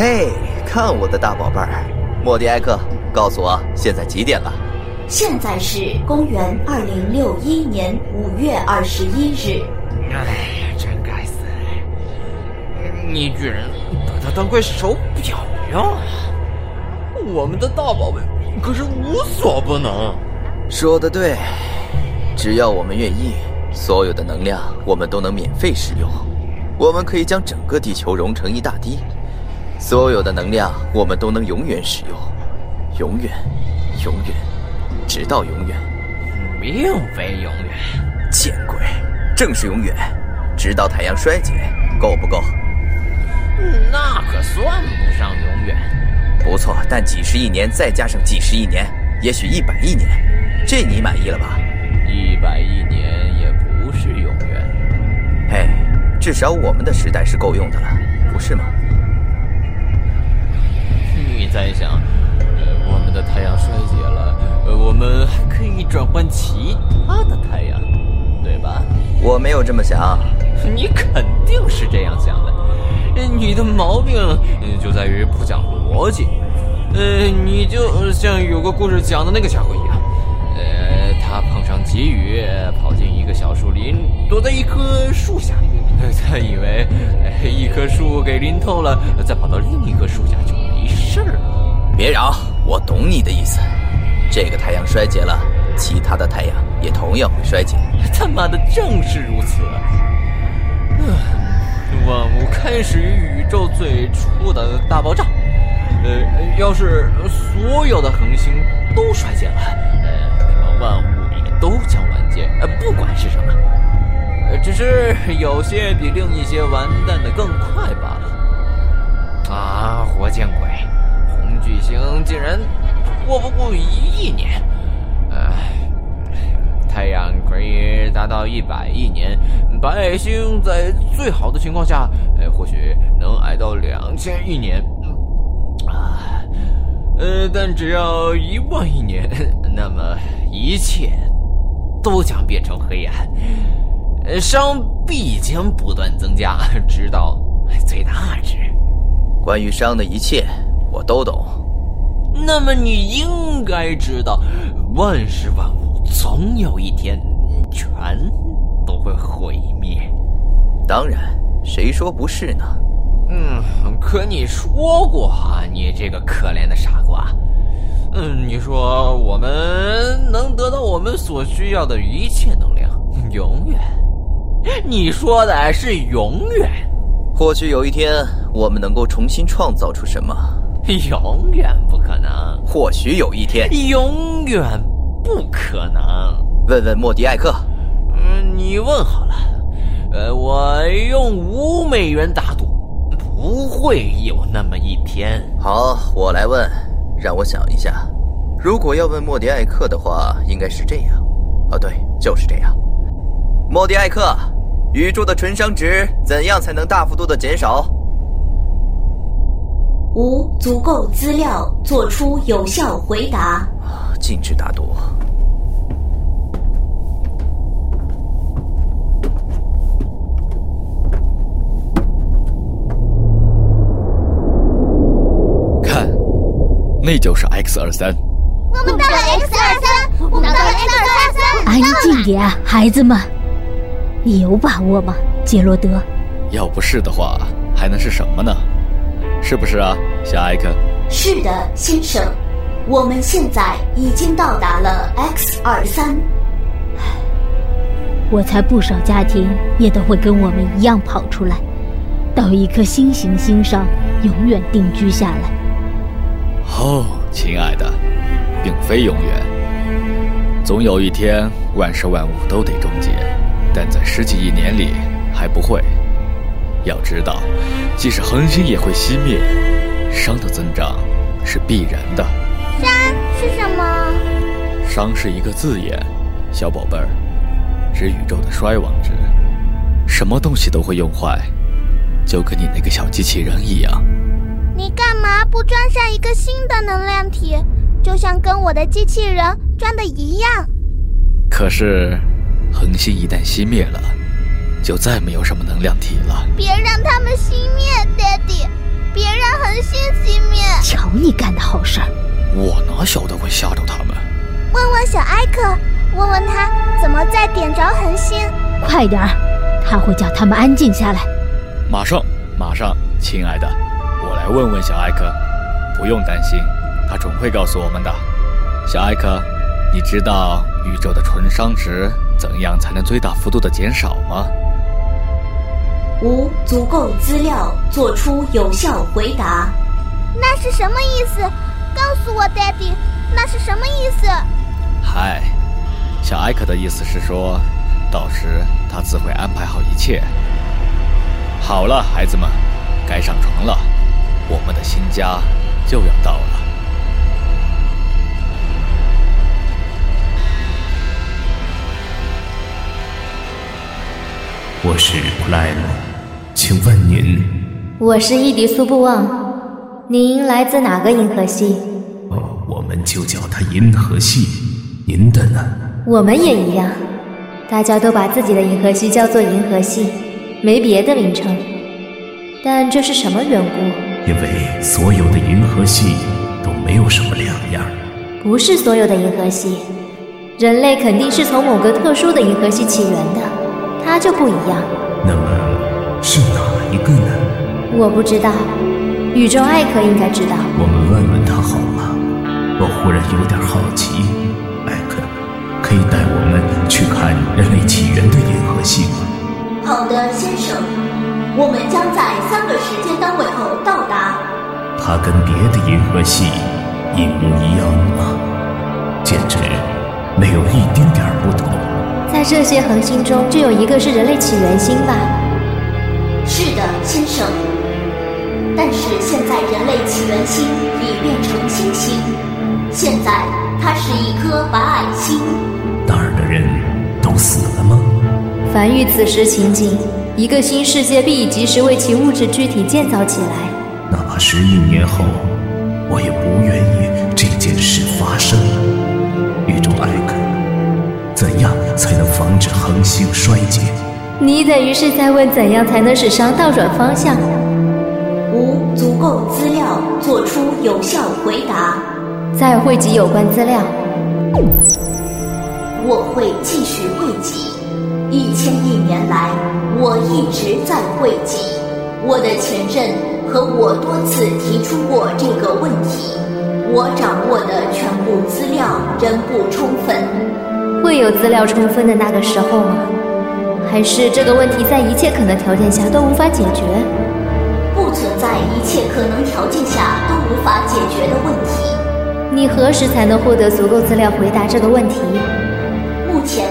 嘿，看我的大宝贝儿，莫迪埃克，告诉我现在几点了？现在是公元二零六一年五月二十一日。哎呀，真该死！你居然把它当块手表用！我们的大宝贝可是无所不能。说的对，只要我们愿意，所有的能量我们都能免费使用。我们可以将整个地球融成一大滴，所有的能量我们都能永远使用，永远，永远，直到永远，并非永远。见鬼，正是永远，直到太阳衰竭，够不够？那可算不上永远。不错，但几十亿年再加上几十亿年，也许一百亿年，这你满意了吧？一百亿年也不是永远。嘿，至少我们的时代是够用的了，不是吗？在想，呃，我们的太阳衰竭了，呃，我们还可以转换其他的太阳，对吧？我没有这么想。你肯定是这样想的。你的毛病就在于不讲逻辑。呃，你就像有个故事讲的那个家伙一样，呃，他碰上急雨，跑进一个小树林，躲在一棵树下。他以为一棵树给淋透了，再跑到另一棵树下去没事了。别嚷，我懂你的意思。这个太阳衰竭了，其他的太阳也同样会衰竭。他妈的，正是如此。万物开始于宇宙最初的大爆炸。呃，要是所有的恒星都衰竭了，呃，那么万物也都将完结。呃，不管是什么，呃，只是有些比另一些完蛋的更快罢了。啊，活见鬼！巨星竟然活不过一亿年。唉。太阳可以达到一百亿年，白矮星在最好的情况下，呃，或许能挨到两千亿年。啊，呃，但只要一万亿年，那么一切都将变成黑暗，呃，熵必将不断增加，直到最大值。关于伤的一切，我都懂。那么你应该知道，万事万物。总有一天，全都会毁灭。当然，谁说不是呢？嗯，可你说过啊，你这个可怜的傻瓜。嗯，你说我们能得到我们所需要的一切能量，永远。你说的是永远。或许有一天，我们能够重新创造出什么？永远不可能。或许有一天，永远。不可能！问问莫迪艾克。嗯，你问好了。呃，我用五美元打赌，不会有那么一天。好，我来问，让我想一下。如果要问莫迪艾克的话，应该是这样。哦，对，就是这样。莫迪艾克，宇宙的纯熵值怎样才能大幅度的减少？无足够资料做出有效回答。禁止打赌。看，那就是 X 二三。我们到了 X 二三，我们到了 X 二三。安静点，孩子们。你有把握吗，杰罗德？要不是的话，还能是什么呢？是不是啊，小艾克？是的，先生。我们现在已经到达了 X 二三。我猜不少家庭也都会跟我们一样跑出来，到一颗新行星上永远定居下来。哦，亲爱的，并非永远。总有一天，万事万物都得终结，但在十几亿年里还不会。要知道，即使恒星也会熄灭，熵的增长是必然的。熵是什么？熵是一个字眼，小宝贝儿，指宇宙的衰亡值。什么东西都会用坏，就跟你那个小机器人一样。你干嘛不装上一个新的能量体？就像跟我的机器人装的一样。可是，恒星一旦熄灭了，就再没有什么能量体了。别让他们熄灭，爹地。别让恒星熄灭。瞧你干的好事儿！我哪晓得会吓着他们？问问小艾克，问问他怎么再点着恒星。快点儿，他会叫他们安静下来。马上，马上，亲爱的，我来问问小艾克。不用担心，他总会告诉我们的。小艾克，你知道宇宙的纯熵值怎样才能最大幅度的减少吗？无足够资料做出有效回答。那是什么意思？告诉我，Daddy，那是什么意思？嗨，小艾克的意思是说，到时他自会安排好一切。好了，孩子们，该上床了，我们的新家就要到了。我是普莱姆，请问您？我是伊迪苏布旺，您来自哪个银河系？哦，我们就叫它银河系。您的呢？我们也一样，大家都把自己的银河系叫做银河系，没别的名称。但这是什么缘故？因为所有的银河系都没有什么两样。不是所有的银河系，人类肯定是从某个特殊的银河系起源的，它就不一样。那么一个呢？我不知道，宇宙艾克应该知道。我们问问他好吗？我忽然有点好奇，艾克，可以带我们去看人类起源的银河系吗？好的，先生，我们将在三个时间单位后到达。它跟别的银河系一模一样吗？简直没有一丁点儿不同。在这些恒星中，就有一个是人类起源星吧？是的，先生。但是现在人类起源星已变成星星，现在它是一颗白矮星。那儿的人都死了吗？凡遇此时情景，一个新世界必已及时为其物质躯体建造起来。哪怕十亿年后，我也不愿意这件事发生。宇宙艾克，怎样才能防止恒星衰竭？你等于是在问怎样才能使熵倒转方向？无足够资料做出有效回答。再汇集有关资料。我会继续汇集。一千亿年来，我一直在汇集。我的前任和我多次提出过这个问题。我掌握的全部资料仍不充分。会有资料充分的那个时候吗？还是这个问题在一切可能条件下都无法解决？不存在一切可能条件下都无法解决的问题。你何时才能获得足够资料回答这个问题？目前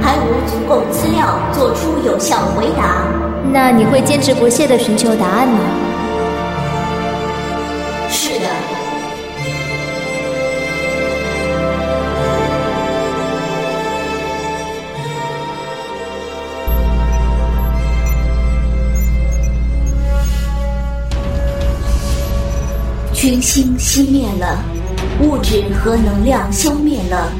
还无足够资料做出有效回答。那你会坚持不懈地寻求答案吗？群星熄灭了，物质和能量消灭了，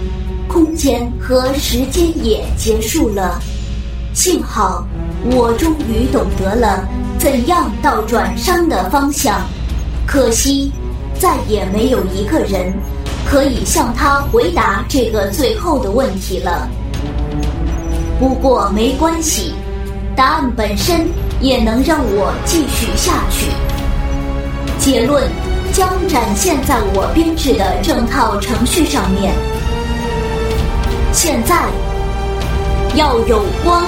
空间和时间也结束了。幸好，我终于懂得了怎样倒转熵的方向。可惜，再也没有一个人可以向他回答这个最后的问题了。不过没关系，答案本身也能让我继续下去。结论将展现在我编制的整套程序上面。现在要有光。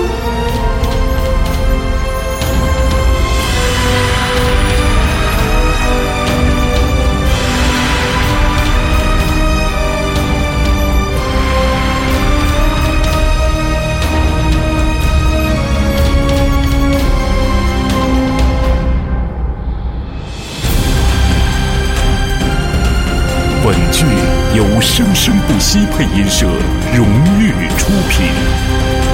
由生生不息配音社荣誉出品。